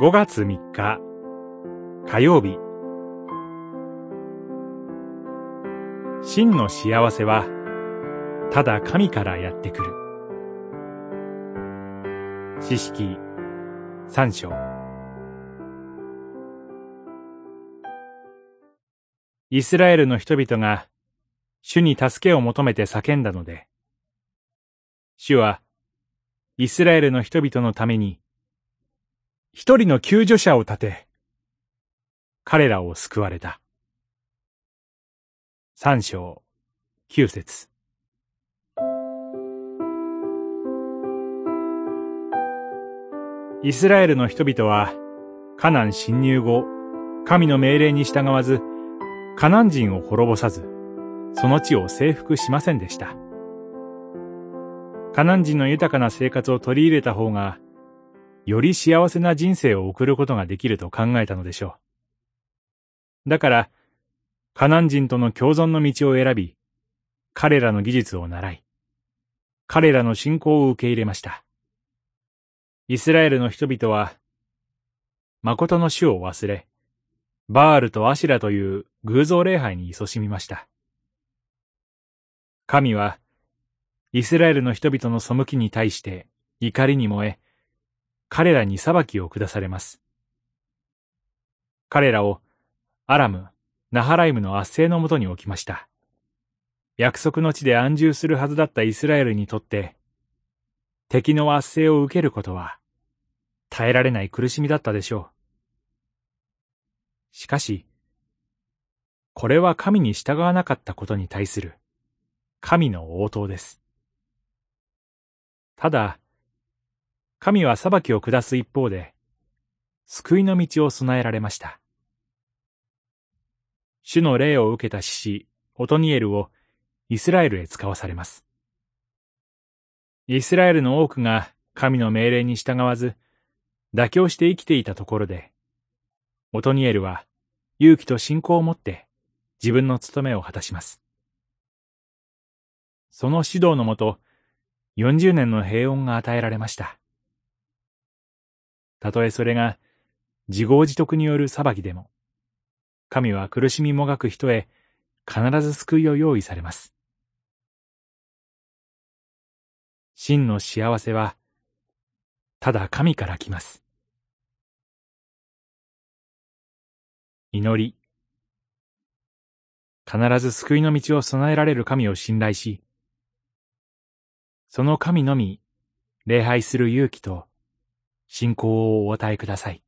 5月3日火曜日。真の幸せはただ神からやってくる。知識三章。イスラエルの人々が主に助けを求めて叫んだので主はイスラエルの人々のために一人の救助者を立て、彼らを救われた。三章、九節。イスラエルの人々は、カナン侵入後、神の命令に従わず、カナン人を滅ぼさず、その地を征服しませんでした。カナン人の豊かな生活を取り入れた方が、より幸せな人生を送ることができると考えたのでしょう。だから、カナン人との共存の道を選び、彼らの技術を習い、彼らの信仰を受け入れました。イスラエルの人々は、誠の主を忘れ、バールとアシラという偶像礼拝に勤しみました。神は、イスラエルの人々の背きに対して怒りに燃え、彼らに裁きを下されます。彼らをアラム、ナハライムの圧政のもとに置きました。約束の地で安住するはずだったイスラエルにとって、敵の圧政を受けることは耐えられない苦しみだったでしょう。しかし、これは神に従わなかったことに対する神の応答です。ただ、神は裁きを下す一方で、救いの道を備えられました。主の霊を受けた獅子、オトニエルをイスラエルへ使わされます。イスラエルの多くが神の命令に従わず、妥協して生きていたところで、オトニエルは勇気と信仰を持って自分の務めを果たします。その指導のもと、40年の平穏が与えられました。たとえそれが自業自得による裁きでも、神は苦しみもがく人へ必ず救いを用意されます。真の幸せは、ただ神から来ます。祈り。必ず救いの道を備えられる神を信頼し、その神のみ礼拝する勇気と信仰をお与えください。